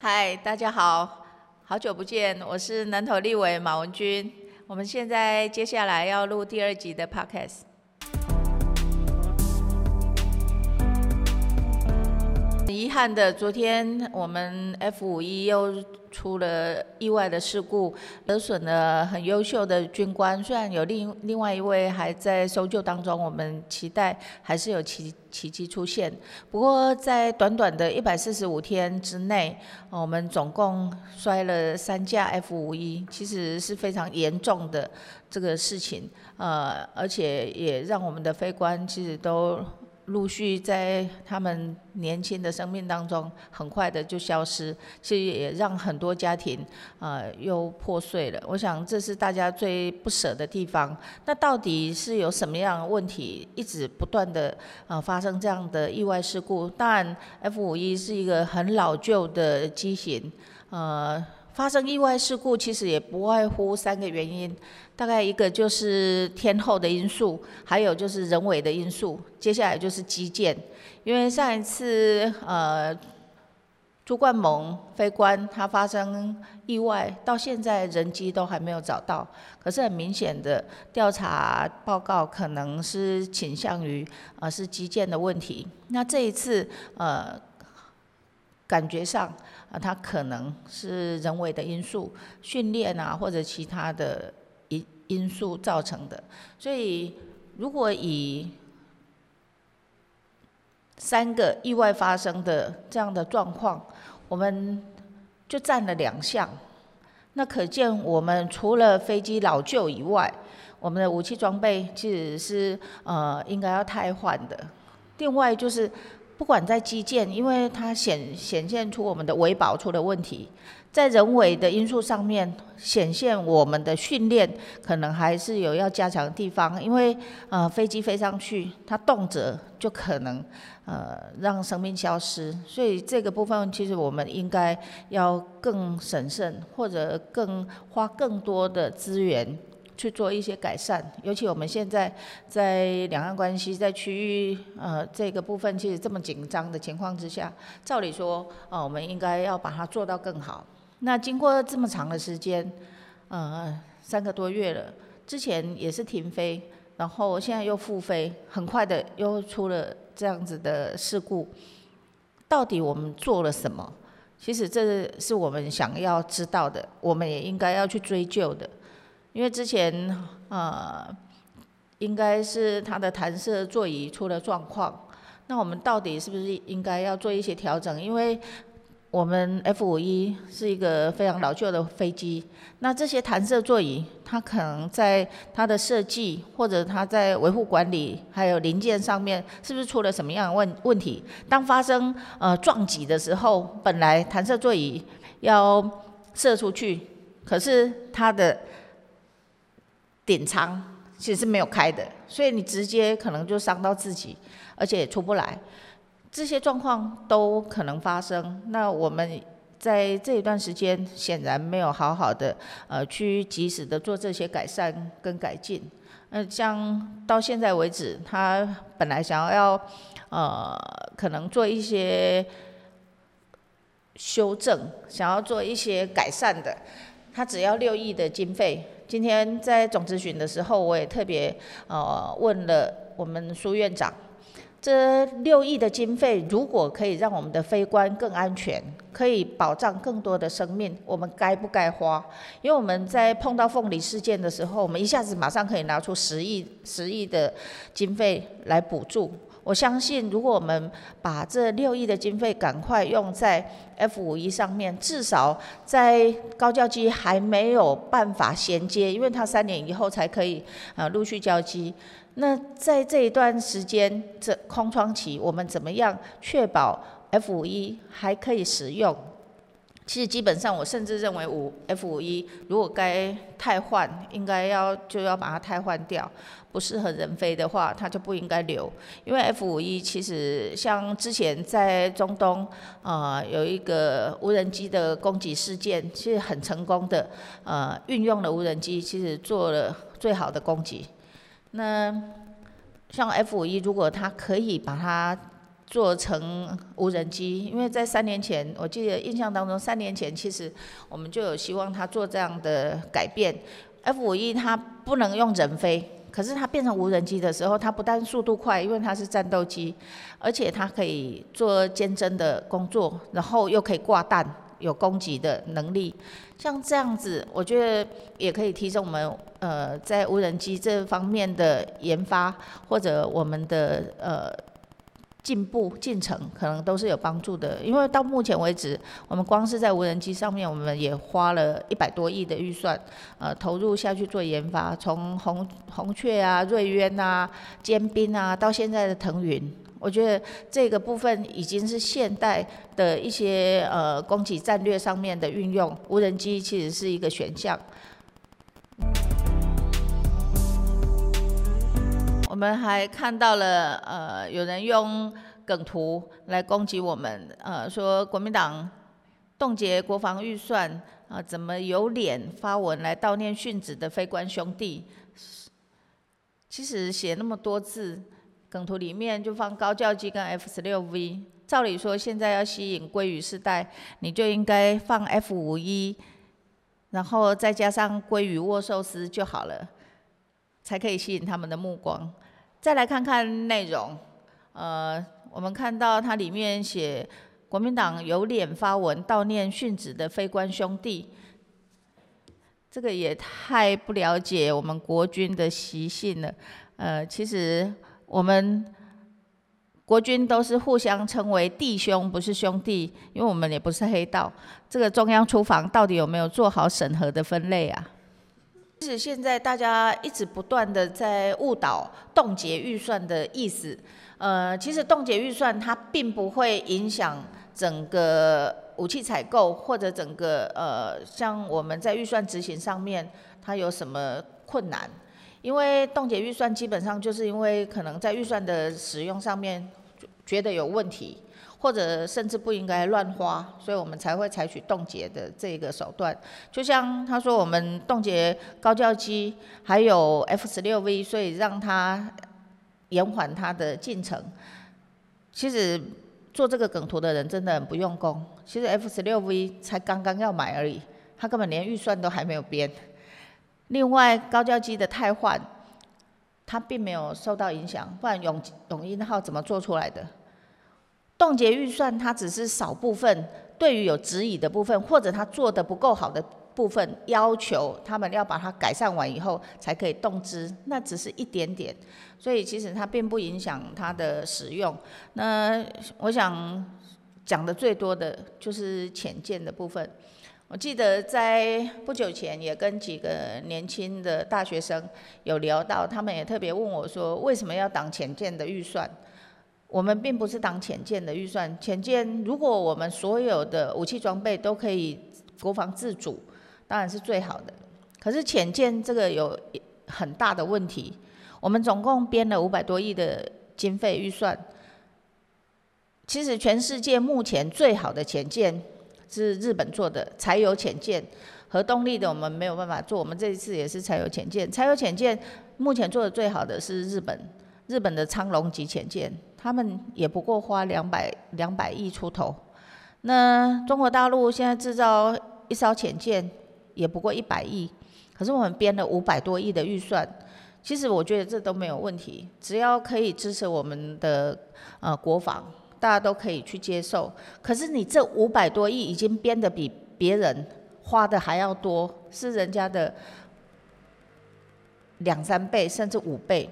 嗨，大家好，好久不见，我是南投立委马文君。我们现在接下来要录第二集的 podcast。遗憾的，昨天我们 F 五一又出了意外的事故，得损了很优秀的军官。虽然有另另外一位还在搜救当中，我们期待还是有奇奇迹出现。不过在短短的一百四十五天之内，我们总共摔了三架 F 五一，其实是非常严重的这个事情。呃，而且也让我们的飞官其实都。陆续在他们年轻的生命当中，很快的就消失，其实也让很多家庭呃又破碎了。我想这是大家最不舍的地方。那到底是有什么样的问题，一直不断的呃发生这样的意外事故？当然，F 五一是一个很老旧的机型，呃。发生意外事故，其实也不外乎三个原因，大概一个就是天候的因素，还有就是人为的因素，接下来就是基建。因为上一次呃朱冠蒙飞官他发生意外，到现在人机都还没有找到，可是很明显的调查报告可能是倾向于呃是基建的问题。那这一次呃。感觉上，啊，它可能是人为的因素、训练啊，或者其他的因因素造成的。所以，如果以三个意外发生的这样的状况，我们就占了两项，那可见我们除了飞机老旧以外，我们的武器装备其实是呃应该要汰换的。另外就是。不管在基建，因为它显显现出我们的维保出了问题，在人为的因素上面显现我们的训练可能还是有要加强的地方，因为呃飞机飞上去，它动辄就可能呃让生命消失，所以这个部分其实我们应该要更审慎，或者更花更多的资源。去做一些改善，尤其我们现在在两岸关系在区域呃这个部分其实这么紧张的情况之下，照理说呃我们应该要把它做到更好。那经过这么长的时间，呃三个多月了，之前也是停飞，然后现在又复飞，很快的又出了这样子的事故，到底我们做了什么？其实这是我们想要知道的，我们也应该要去追究的。因为之前呃，应该是它的弹射座椅出了状况，那我们到底是不是应该要做一些调整？因为我们 F 五一是一个非常老旧的飞机，那这些弹射座椅，它可能在它的设计或者它在维护管理还有零件上面，是不是出了什么样问问题？当发生呃撞击的时候，本来弹射座椅要射出去，可是它的顶仓其实是没有开的，所以你直接可能就伤到自己，而且也出不来。这些状况都可能发生。那我们在这一段时间显然没有好好的呃去及时的做这些改善跟改进。那像到现在为止，他本来想要呃可能做一些修正，想要做一些改善的，他只要六亿的经费。今天在总咨询的时候，我也特别呃问了我们苏院长，这六亿的经费如果可以让我们的飞官更安全，可以保障更多的生命，我们该不该花？因为我们在碰到凤梨事件的时候，我们一下子马上可以拿出十亿十亿的经费来补助。我相信，如果我们把这六亿的经费赶快用在 F 五一上面，至少在高教机还没有办法衔接，因为它三年以后才可以啊陆续交机。那在这一段时间这空窗期，我们怎么样确保 F 五一还可以使用？其实基本上，我甚至认为五 F 五一如果该汰换，应该要就要把它汰换掉。不适合人飞的话，它就不应该留。因为 F 五一其实像之前在中东，呃，有一个无人机的攻击事件，其实很成功的，呃，运用了无人机，其实做了最好的攻击。那像 F 五一，如果它可以把它做成无人机，因为在三年前，我记得印象当中，三年前其实我们就有希望它做这样的改变。F 五一它不能用人飞，可是它变成无人机的时候，它不但速度快，因为它是战斗机，而且它可以做监侦的工作，然后又可以挂弹，有攻击的能力。像这样子，我觉得也可以提升我们呃在无人机这方面的研发，或者我们的呃。进步进程可能都是有帮助的，因为到目前为止，我们光是在无人机上面，我们也花了一百多亿的预算，呃，投入下去做研发，从红红雀啊、瑞渊啊、尖兵啊，到现在的腾云，我觉得这个部分已经是现代的一些呃攻击战略上面的运用，无人机其实是一个选项。我们还看到了，呃，有人用梗图来攻击我们，呃，说国民党冻结国防预算，啊，怎么有脸发文来悼念殉职的非官兄弟？其实写那么多字，梗图里面就放高教机跟 F 十六 V，照理说现在要吸引鲑鱼世代，你就应该放 F 五一，然后再加上鲑鱼握寿司就好了。才可以吸引他们的目光。再来看看内容，呃，我们看到它里面写国民党有脸发文悼念殉职的非官兄弟，这个也太不了解我们国军的习性了。呃，其实我们国军都是互相称为弟兄，不是兄弟，因为我们也不是黑道。这个中央厨房到底有没有做好审核的分类啊？其实现在大家一直不断的在误导冻结预算的意思，呃，其实冻结预算它并不会影响整个武器采购或者整个呃像我们在预算执行上面它有什么困难，因为冻结预算基本上就是因为可能在预算的使用上面觉得有问题。或者甚至不应该乱花，所以我们才会采取冻结的这个手段。就像他说，我们冻结高教机，还有 F 十六 V，所以让它延缓它的进程。其实做这个梗图的人真的很不用功。其实 F 十六 V 才刚刚要买而已，他根本连预算都还没有编。另外高教机的汰换，它并没有受到影响，不然永永鹰号怎么做出来的？冻结预算，它只是少部分，对于有质疑的部分，或者他做的不够好的部分，要求他们要把它改善完以后才可以动资，那只是一点点，所以其实它并不影响它的使用。那我想讲的最多的就是浅见的部分。我记得在不久前也跟几个年轻的大学生有聊到，他们也特别问我说，为什么要挡浅见的预算？我们并不是挡浅见的预算，浅见如果我们所有的武器装备都可以国防自主，当然是最好的。可是浅见这个有很大的问题，我们总共编了五百多亿的经费预算，其实全世界目前最好的浅见是日本做的柴油浅见，核动力的我们没有办法做，我们这一次也是柴油浅见，柴油浅见目前做的最好的是日本，日本的苍龙级潜舰。他们也不过花两百两百亿出头，那中国大陆现在制造一艘潜舰也不过一百亿，可是我们编了五百多亿的预算，其实我觉得这都没有问题，只要可以支持我们的呃国防，大家都可以去接受。可是你这五百多亿已经编的比别人花的还要多，是人家的两三倍甚至五倍。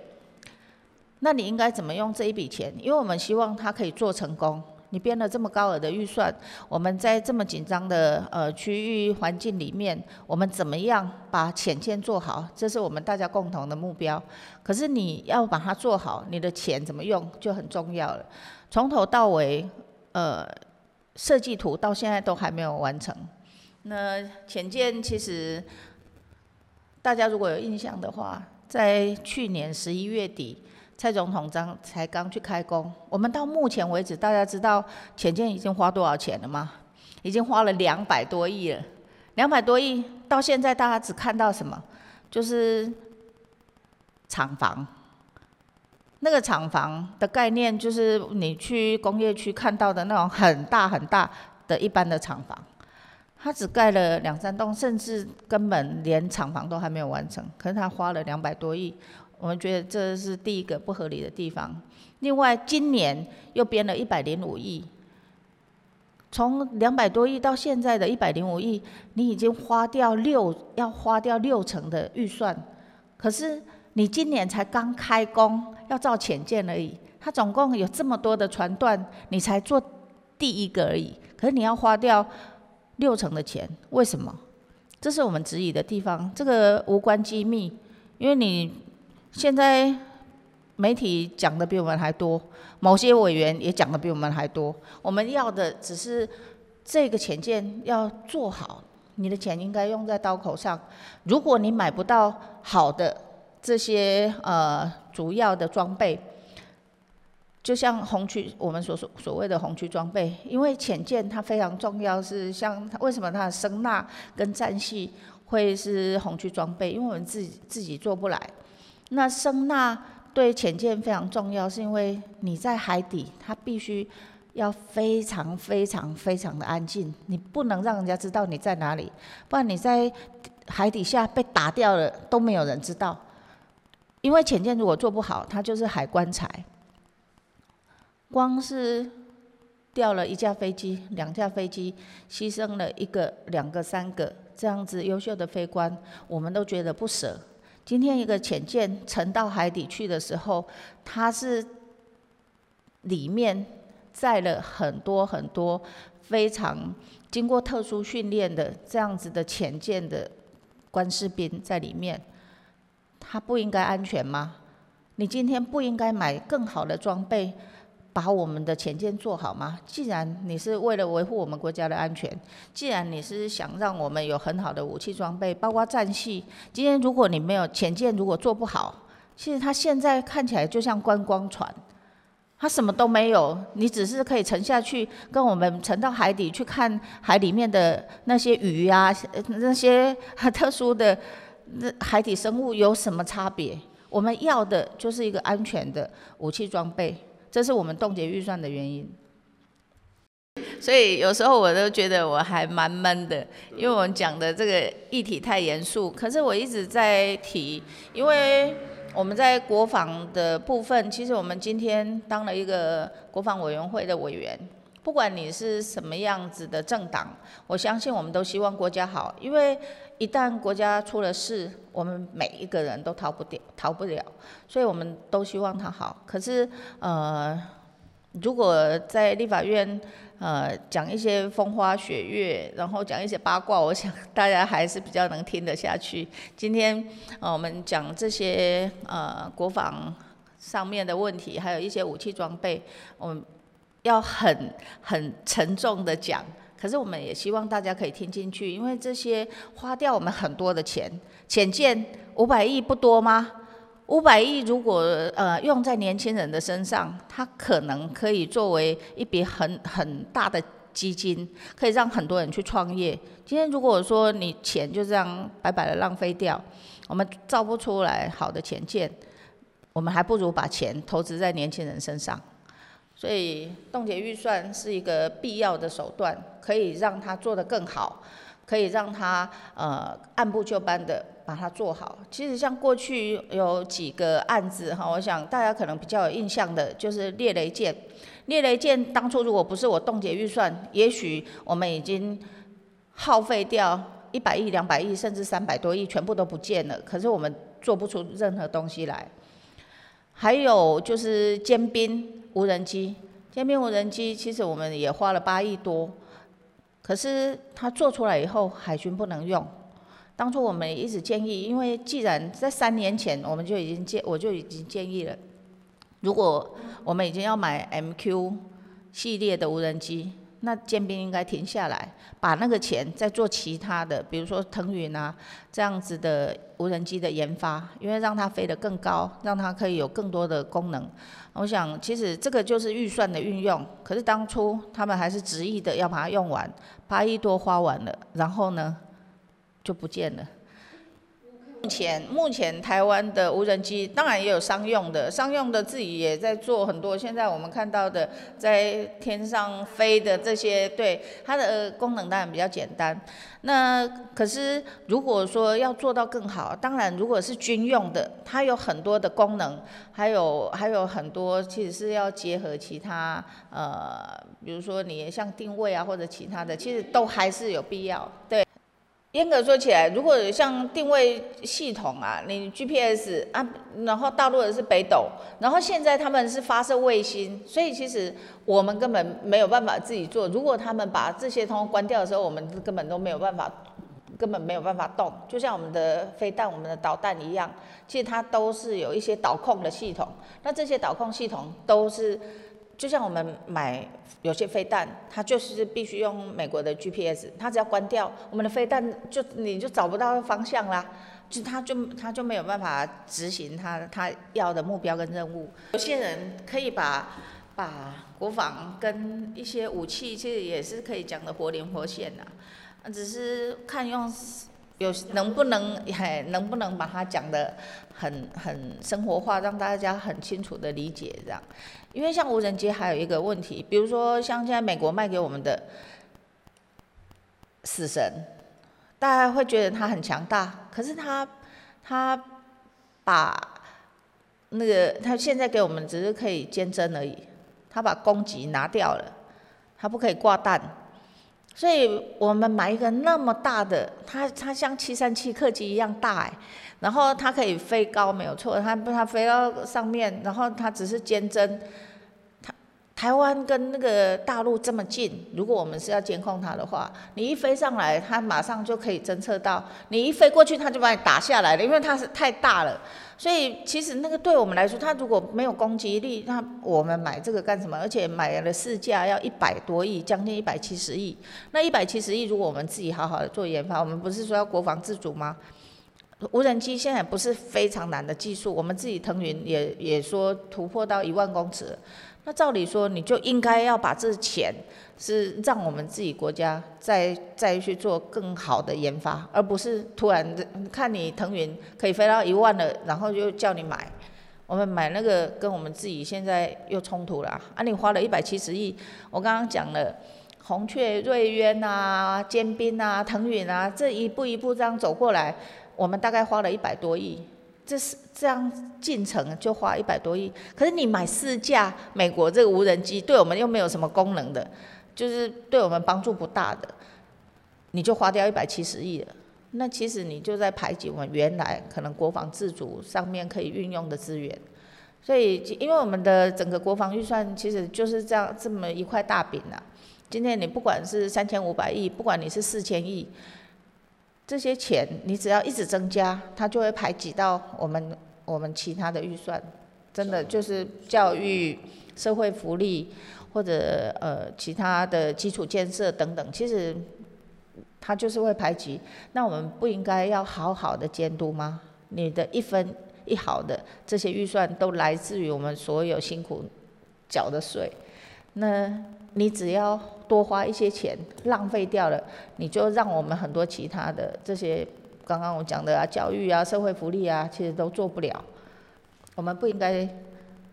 那你应该怎么用这一笔钱？因为我们希望它可以做成功。你编了这么高额的预算，我们在这么紧张的呃区域环境里面，我们怎么样把浅见做好？这是我们大家共同的目标。可是你要把它做好，你的钱怎么用就很重要了。从头到尾，呃，设计图到现在都还没有完成。那浅见其实大家如果有印象的话，在去年十一月底。蔡总统刚才刚去开工，我们到目前为止，大家知道浅建已经花多少钱了吗？已经花了两百多亿了，两百多亿到现在大家只看到什么？就是厂房。那个厂房的概念就是你去工业区看到的那种很大很大的一般的厂房，它只盖了两三栋，甚至根本连厂房都还没有完成，可是它花了两百多亿，我们觉得这是第一个不合理的地方。另外，今年又编了一百零五亿，从两百多亿到现在的一百零五亿，你已经花掉六要花掉六成的预算，可是你今年才刚开工，要造浅建而已，它总共有这么多的船段，你才做第一个而已，可是你要花掉六成的钱，为什么？这是我们质疑的地方，这个无关机密，因为你现在。媒体讲的比我们还多，某些委员也讲的比我们还多。我们要的只是这个潜舰要做好，你的钱应该用在刀口上。如果你买不到好的这些呃主要的装备，就像红区我们所所所谓的红区装备，因为潜舰它非常重要，是像为什么它的声纳跟战系会是红区装备？因为我们自己自己做不来，那声呐。对潜舰非常重要，是因为你在海底，它必须要非常非常非常的安静，你不能让人家知道你在哪里，不然你在海底下被打掉了都没有人知道。因为潜舰如果做不好，它就是海棺材。光是掉了一架飞机、两架飞机，牺牲了一个、两个、三个这样子优秀的飞官，我们都觉得不舍。今天一个潜舰沉到海底去的时候，它是里面载了很多很多非常经过特殊训练的这样子的潜舰的官士兵在里面，它不应该安全吗？你今天不应该买更好的装备？把我们的前舰做好吗？既然你是为了维护我们国家的安全，既然你是想让我们有很好的武器装备，包括战系，今天如果你没有前舰，如果做不好，其实它现在看起来就像观光船，它什么都没有，你只是可以沉下去，跟我们沉到海底去看海里面的那些鱼啊，那些特殊的那海底生物有什么差别？我们要的就是一个安全的武器装备。这是我们冻结预算的原因，所以有时候我都觉得我还蛮闷的，因为我们讲的这个议题太严肃。可是我一直在提，因为我们在国防的部分，其实我们今天当了一个国防委员会的委员，不管你是什么样子的政党，我相信我们都希望国家好，因为。一旦国家出了事，我们每一个人都逃不掉、逃不了，所以我们都希望他好。可是，呃，如果在立法院，呃，讲一些风花雪月，然后讲一些八卦，我想大家还是比较能听得下去。今天，呃，我们讲这些呃国防上面的问题，还有一些武器装备，我们要很很沉重的讲。可是我们也希望大家可以听进去，因为这些花掉我们很多的钱。浅见五百亿不多吗？五百亿如果呃用在年轻人的身上，它可能可以作为一笔很很大的基金，可以让很多人去创业。今天如果说你钱就这样白白的浪费掉，我们造不出来好的浅见，我们还不如把钱投资在年轻人身上。所以冻结预算是一个必要的手段，可以让它做得更好，可以让它呃按部就班的把它做好。其实像过去有几个案子哈，我想大家可能比较有印象的，就是猎雷舰。猎雷舰当初如果不是我冻结预算，也许我们已经耗费掉一百亿、两百亿，甚至三百多亿，全部都不见了。可是我们做不出任何东西来。还有就是尖兵。无人机，歼兵无人机，其实我们也花了八亿多，可是它做出来以后，海军不能用。当初我们一直建议，因为既然在三年前我们就已经建，我就已经建议了，如果我们已经要买 MQ 系列的无人机。那建兵应该停下来，把那个钱再做其他的，比如说腾云啊这样子的无人机的研发，因为让它飞得更高，让它可以有更多的功能。我想其实这个就是预算的运用，可是当初他们还是执意的要把它用完，八亿多花完了，然后呢就不见了。目前目前台湾的无人机当然也有商用的，商用的自己也在做很多。现在我们看到的在天上飞的这些，对它的功能当然比较简单。那可是如果说要做到更好，当然如果是军用的，它有很多的功能，还有还有很多其实是要结合其他呃，比如说你像定位啊或者其他的，其实都还是有必要。对。严格说起来，如果像定位系统啊，你 GPS 啊，然后大陆的是北斗，然后现在他们是发射卫星，所以其实我们根本没有办法自己做。如果他们把这些通关掉的时候，我们根本都没有办法，根本没有办法动。就像我们的飞弹、我们的导弹一样，其实它都是有一些导控的系统。那这些导控系统都是。就像我们买有些飞弹，它就是必须用美国的 GPS，它只要关掉，我们的飞弹就你就找不到方向啦，就它就它就没有办法执行它它要的目标跟任务。有些人可以把把国防跟一些武器，其实也是可以讲的活灵活现的，只是看用。有能不能嘿能不能把它讲的很很生活化，让大家很清楚的理解这样？因为像无人机还有一个问题，比如说像现在美国卖给我们的死神，大家会觉得它很强大，可是它它把那个它现在给我们只是可以坚贞而已，它把攻击拿掉了，它不可以挂弹。所以我们买一个那么大的，它它像七三七客机一样大哎，然后它可以飞高没有错，它不它飞到上面，然后它只是尖针。台湾跟那个大陆这么近，如果我们是要监控它的话，你一飞上来，它马上就可以侦测到；你一飞过去，它就把你打下来了，因为它是太大了。所以其实那个对我们来说，它如果没有攻击力，那我们买这个干什么？而且买了市价要一百多亿，将近一百七十亿。那一百七十亿，如果我们自己好好的做研发，我们不是说要国防自主吗？无人机现在不是非常难的技术，我们自己腾云也也说突破到一万公尺。那照理说，你就应该要把这钱是让我们自己国家再再去做更好的研发，而不是突然看你腾云可以飞到一万了，然后就叫你买。我们买那个跟我们自己现在又冲突了啊！你花了一百七十亿，我刚刚讲了红雀、瑞渊啊、尖兵啊、腾云啊，这一步一步这样走过来，我们大概花了一百多亿。这是这样进程就花一百多亿，可是你买四架美国这个无人机，对我们又没有什么功能的，就是对我们帮助不大的，你就花掉一百七十亿了。那其实你就在排挤我们原来可能国防自主上面可以运用的资源。所以，因为我们的整个国防预算其实就是这样这么一块大饼啊。今天你不管是三千五百亿，不管你是四千亿。这些钱你只要一直增加，它就会排挤到我们我们其他的预算，真的就是教育、社会福利或者呃其他的基础建设等等，其实它就是会排挤。那我们不应该要好好的监督吗？你的一分一毫的这些预算都来自于我们所有辛苦缴的税，那你只要。多花一些钱，浪费掉了，你就让我们很多其他的这些，刚刚我讲的啊，教育啊，社会福利啊，其实都做不了。我们不应该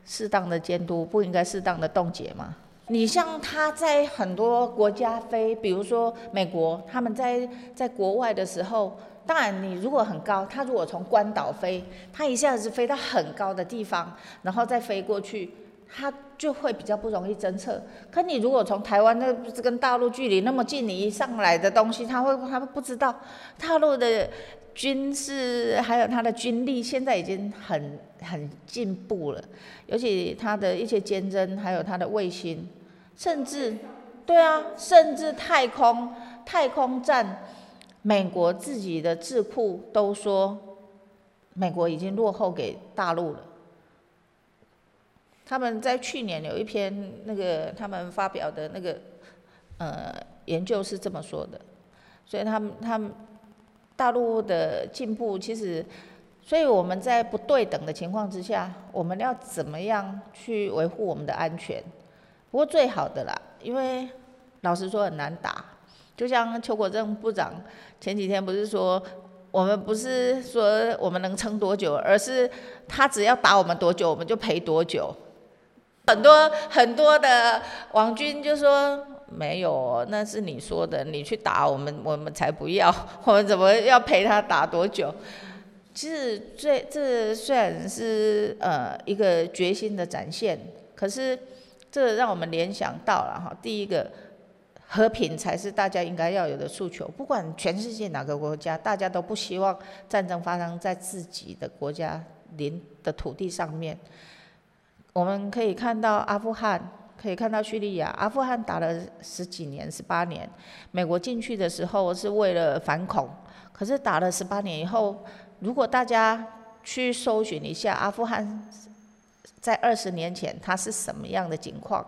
适当的监督，不应该适当的冻结吗？你像他在很多国家飞，比如说美国，他们在在国外的时候，当然你如果很高，他如果从关岛飞，他一下子飞到很高的地方，然后再飞过去。它就会比较不容易侦测。可你如果从台湾那跟大陆距离那么近，你一上来的东西，他会他不知道。大陆的军事还有它的军力现在已经很很进步了，尤其它的一些监侦，还有它的卫星，甚至对啊，甚至太空太空站，美国自己的智库都说，美国已经落后给大陆了。他们在去年有一篇那个他们发表的那个呃研究是这么说的，所以他们他们大陆的进步其实，所以我们在不对等的情况之下，我们要怎么样去维护我们的安全？不过最好的啦，因为老实说很难打，就像邱国正部长前几天不是说我们不是说我们能撑多久，而是他只要打我们多久，我们就赔多久。很多很多的王军就说没有，那是你说的，你去打我们，我们才不要，我们怎么要陪他打多久？其实这这虽然是呃一个决心的展现，可是这让我们联想到了哈，第一个和平才是大家应该要有的诉求，不管全世界哪个国家，大家都不希望战争发生在自己的国家邻的土地上面。我们可以看到阿富汗，可以看到叙利亚。阿富汗打了十几年、十八年，美国进去的时候是为了反恐，可是打了十八年以后，如果大家去搜寻一下阿富汗在二十年前它是什么样的情况，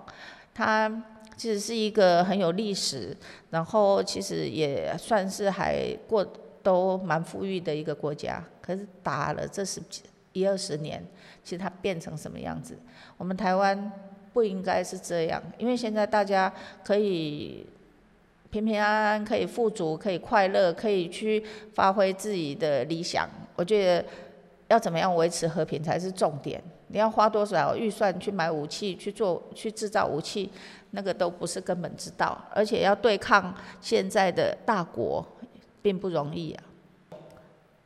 它其实是一个很有历史，然后其实也算是还过都蛮富裕的一个国家，可是打了这十几一二十年。其实它变成什么样子？我们台湾不应该是这样，因为现在大家可以平平安安，可以富足，可以快乐，可以去发挥自己的理想。我觉得要怎么样维持和平才是重点。你要花多少预算去买武器、去做、去制造武器，那个都不是根本之道。而且要对抗现在的大国，并不容易啊。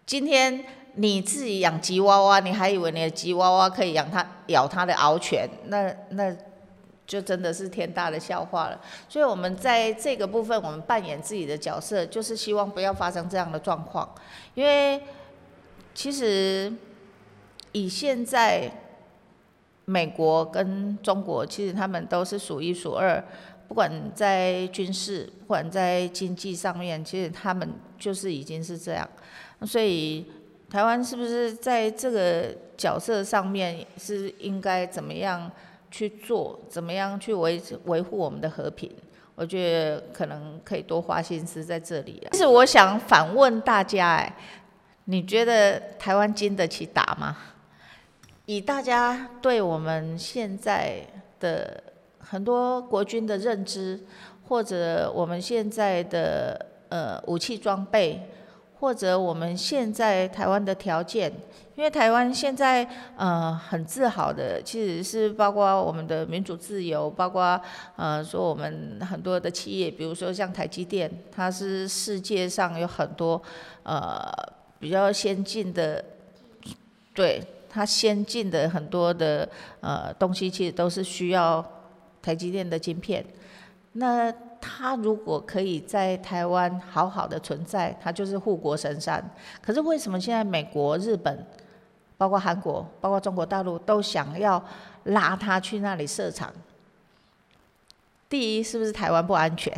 今天。你自己养吉娃娃，你还以为你的吉娃娃可以养它咬它的獒犬，那那就真的是天大的笑话了。所以，我们在这个部分，我们扮演自己的角色，就是希望不要发生这样的状况。因为其实以现在美国跟中国，其实他们都是数一数二，不管在军事，不管在经济上面，其实他们就是已经是这样，所以。台湾是不是在这个角色上面是应该怎么样去做？怎么样去维维护我们的和平？我觉得可能可以多花心思在这里。其实我想反问大家，哎，你觉得台湾经得起打吗？以大家对我们现在的很多国军的认知，或者我们现在的呃武器装备。或者我们现在台湾的条件，因为台湾现在呃很自豪的，其实是包括我们的民主自由，包括呃说我们很多的企业，比如说像台积电，它是世界上有很多呃比较先进的，对它先进的很多的呃东西，其实都是需要台积电的晶片，那。它如果可以在台湾好好的存在，它就是护国神山。可是为什么现在美国、日本，包括韩国、包括中国大陆都想要拉它去那里设厂？第一，是不是台湾不安全？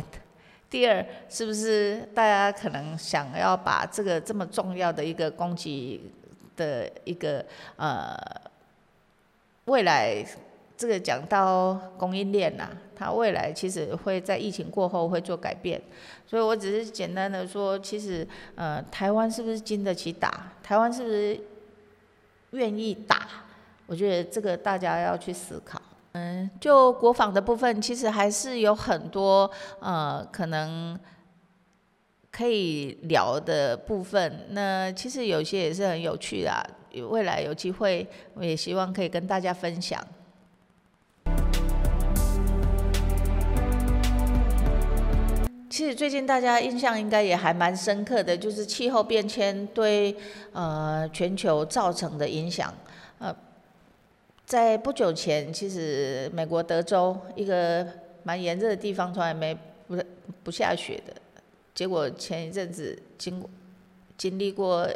第二，是不是大家可能想要把这个这么重要的一个攻击的一个呃未来？这个讲到供应链呐，它未来其实会在疫情过后会做改变，所以我只是简单的说，其实呃，台湾是不是经得起打？台湾是不是愿意打？我觉得这个大家要去思考。嗯，就国防的部分，其实还是有很多呃可能可以聊的部分。那其实有些也是很有趣的，未来有机会，我也希望可以跟大家分享。其实最近大家印象应该也还蛮深刻的，就是气候变迁对呃全球造成的影响。呃，在不久前，其实美国德州一个蛮炎热的地方，从来没不不下雪的，结果前一阵子经过经历过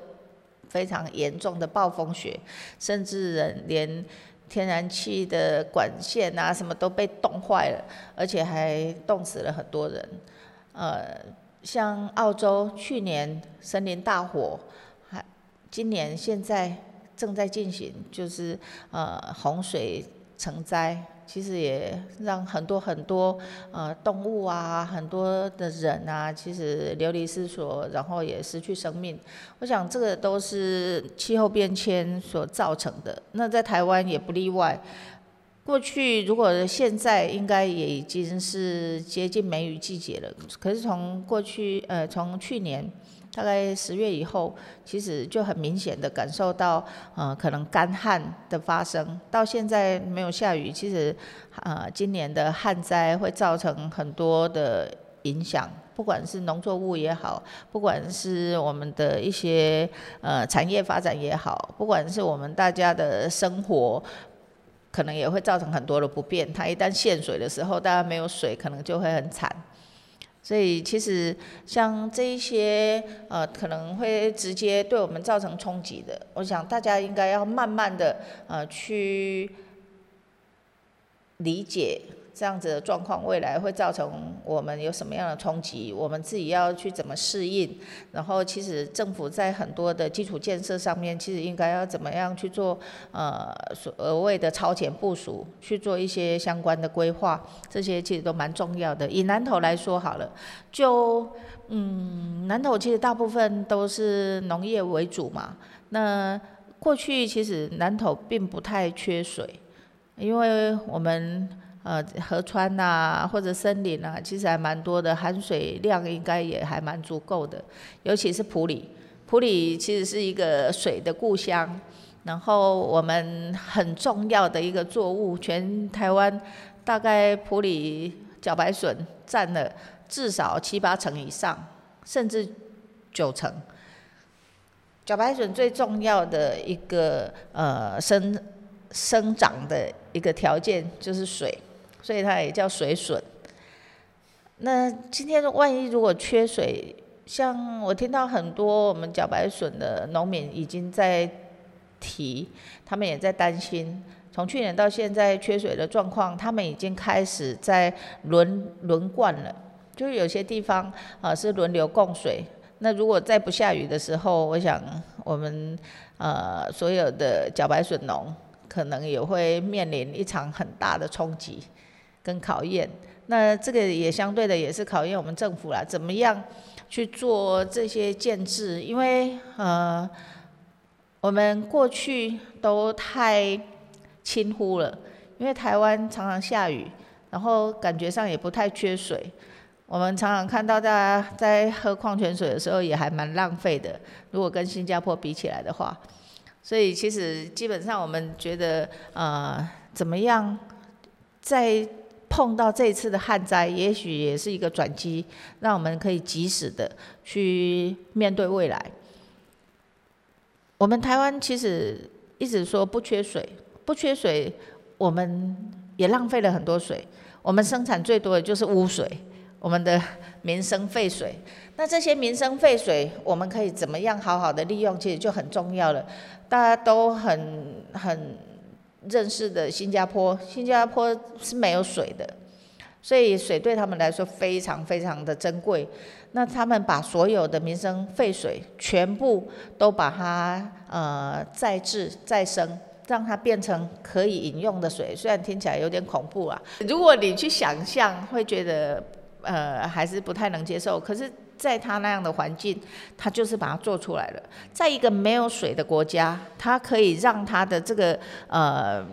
非常严重的暴风雪，甚至人连天然气的管线啊什么都被冻坏了，而且还冻死了很多人。呃，像澳洲去年森林大火，还今年现在正在进行，就是呃洪水成灾，其实也让很多很多呃动物啊，很多的人啊，其实流离失所，然后也失去生命。我想这个都是气候变迁所造成的，那在台湾也不例外。过去如果现在应该也已经是接近梅雨季节了，可是从过去呃从去年大概十月以后，其实就很明显的感受到，呃，可能干旱的发生。到现在没有下雨，其实，呃，今年的旱灾会造成很多的影响，不管是农作物也好，不管是我们的一些呃产业发展也好，不管是我们大家的生活，可能也会造成很多的不便。它一旦限水的时候，大家没有水，可能就会很惨。所以其实像这一些呃可能会直接对我们造成冲击的，我想大家应该要慢慢的呃去理解。这样子的状况，未来会造成我们有什么样的冲击？我们自己要去怎么适应？然后，其实政府在很多的基础建设上面，其实应该要怎么样去做？呃，所额外的超前部署，去做一些相关的规划，这些其实都蛮重要的。以南投来说好了，就嗯，南投其实大部分都是农业为主嘛。那过去其实南投并不太缺水，因为我们。呃，河川呐，或者森林啊，其实还蛮多的，含水量应该也还蛮足够的。尤其是普里，普里其实是一个水的故乡，然后我们很重要的一个作物，全台湾大概普里茭白笋占了至少七八成以上，甚至九成。茭白笋最重要的一个呃生生长的一个条件就是水。所以它也叫水笋。那今天万一如果缺水，像我听到很多我们茭白笋的农民已经在提，他们也在担心。从去年到现在缺水的状况，他们已经开始在轮轮灌了，就是有些地方啊是轮流供水。那如果再不下雨的时候，我想我们呃所有的茭白笋农可能也会面临一场很大的冲击。跟考验，那这个也相对的也是考验我们政府啦，怎么样去做这些建制？因为呃，我们过去都太轻忽了，因为台湾常常下雨，然后感觉上也不太缺水。我们常常看到大家在喝矿泉水的时候也还蛮浪费的，如果跟新加坡比起来的话，所以其实基本上我们觉得呃，怎么样在碰到这次的旱灾，也许也是一个转机，让我们可以及时的去面对未来。我们台湾其实一直说不缺水，不缺水，我们也浪费了很多水。我们生产最多的就是污水，我们的民生废水。那这些民生废水，我们可以怎么样好好的利用，其实就很重要了。大家都很很。认识的新加坡，新加坡是没有水的，所以水对他们来说非常非常的珍贵。那他们把所有的民生废水全部都把它呃再制再生，让它变成可以饮用的水。虽然听起来有点恐怖啊，如果你去想象，会觉得呃还是不太能接受。可是。在他那样的环境，他就是把它做出来了。在一个没有水的国家，他可以让他的这个呃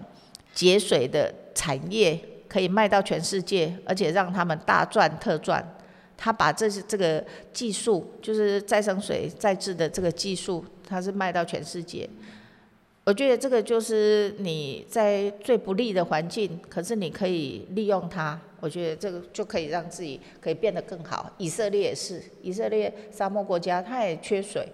节水的产业可以卖到全世界，而且让他们大赚特赚。他把这是这个技术，就是再生水再制的这个技术，他是卖到全世界。我觉得这个就是你在最不利的环境，可是你可以利用它。我觉得这个就可以让自己可以变得更好。以色列也是，以色列沙漠国家，它也缺水，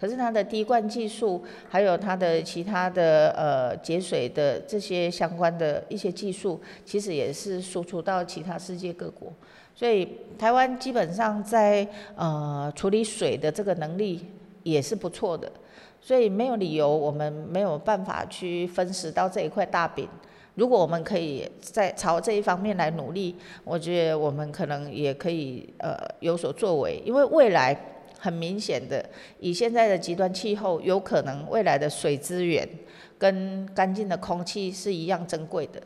可是它的滴灌技术，还有它的其他的呃节水的这些相关的一些技术，其实也是输出到其他世界各国。所以台湾基本上在呃处理水的这个能力也是不错的。所以没有理由我们没有办法去分食到这一块大饼。如果我们可以在朝这一方面来努力，我觉得我们可能也可以呃有所作为。因为未来很明显的，以现在的极端气候，有可能未来的水资源跟干净的空气是一样珍贵的。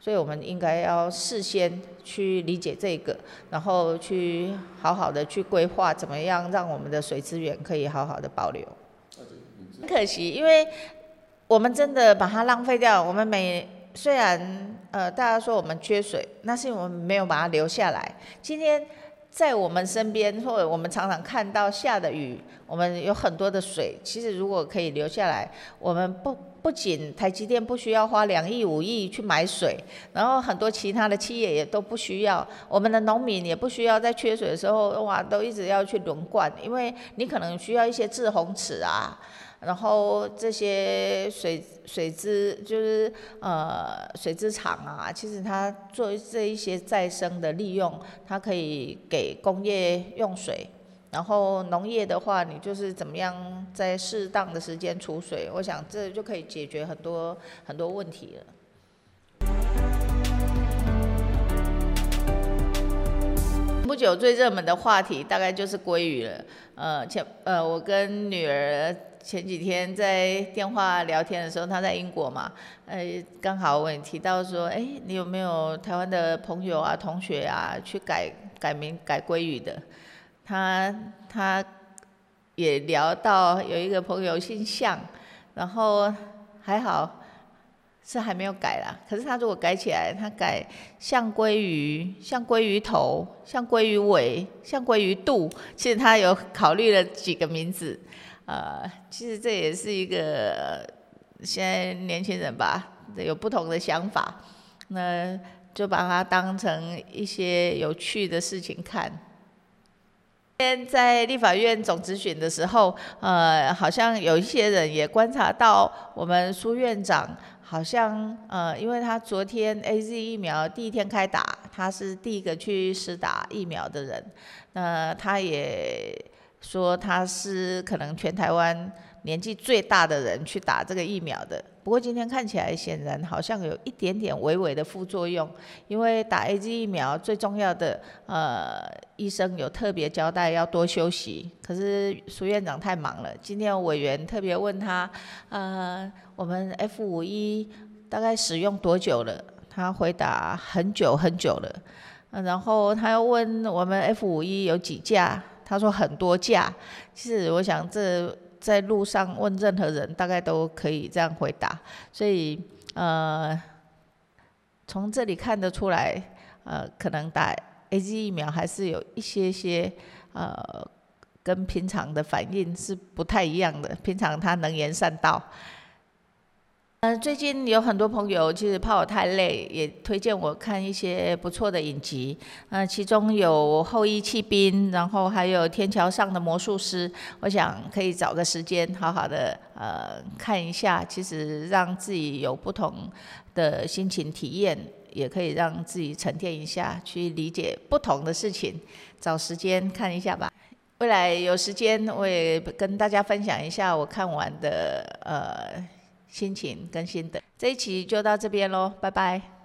所以我们应该要事先去理解这个，然后去好好的去规划，怎么样让我们的水资源可以好好的保留。很可惜，因为我们真的把它浪费掉。我们每虽然呃大家说我们缺水，那是因为我们没有把它留下来。今天在我们身边，或者我们常常看到下的雨，我们有很多的水。其实如果可以留下来，我们不不仅台积电不需要花两亿五亿去买水，然后很多其他的企业也都不需要，我们的农民也不需要在缺水的时候哇都一直要去轮灌，因为你可能需要一些滞洪池啊。然后这些水水资就是呃水资厂啊，其实它做这一些再生的利用，它可以给工业用水。然后农业的话，你就是怎么样在适当的时间储水，我想这就可以解决很多很多问题了。不久最热门的话题大概就是鲑鱼了。呃，前呃我跟女儿。前几天在电话聊天的时候，他在英国嘛，呃，刚好我也提到说，哎，你有没有台湾的朋友啊、同学啊，去改改名改鲑鱼的？他他也聊到有一个朋友姓向，然后还好是还没有改啦。可是他如果改起来，他改向鲑鱼、向鲑鱼头、向鲑鱼尾、向鲑鱼肚，其实他有考虑了几个名字。呃，其实这也是一个现在年轻人吧，有不同的想法，那就把它当成一些有趣的事情看。今天在立法院总咨询的时候，呃，好像有一些人也观察到，我们苏院长好像呃，因为他昨天 A Z 疫苗第一天开打，他是第一个去施打疫苗的人，那他也。说他是可能全台湾年纪最大的人去打这个疫苗的，不过今天看起来显然好像有一点点微微的副作用，因为打 A Z 疫苗最重要的，呃，医生有特别交代要多休息，可是苏院长太忙了，今天委员特别问他，呃，我们 F 五一大概使用多久了？他回答很久很久了，然后他又问我们 F 五一有几架？他说很多架，其实我想这在路上问任何人，大概都可以这样回答。所以呃，从这里看得出来，呃，可能打 A Z 疫苗还是有一些些呃，跟平常的反应是不太一样的。平常他能言善道。嗯，最近有很多朋友其实怕我太累，也推荐我看一些不错的影集。嗯，其中有《后羿弃兵》，然后还有《天桥上的魔术师》。我想可以找个时间好好的呃看一下，其实让自己有不同的心情体验，也可以让自己沉淀一下，去理解不同的事情。找时间看一下吧。未来有时间我也跟大家分享一下我看完的呃。心情跟心得，这一期就到这边喽，拜拜。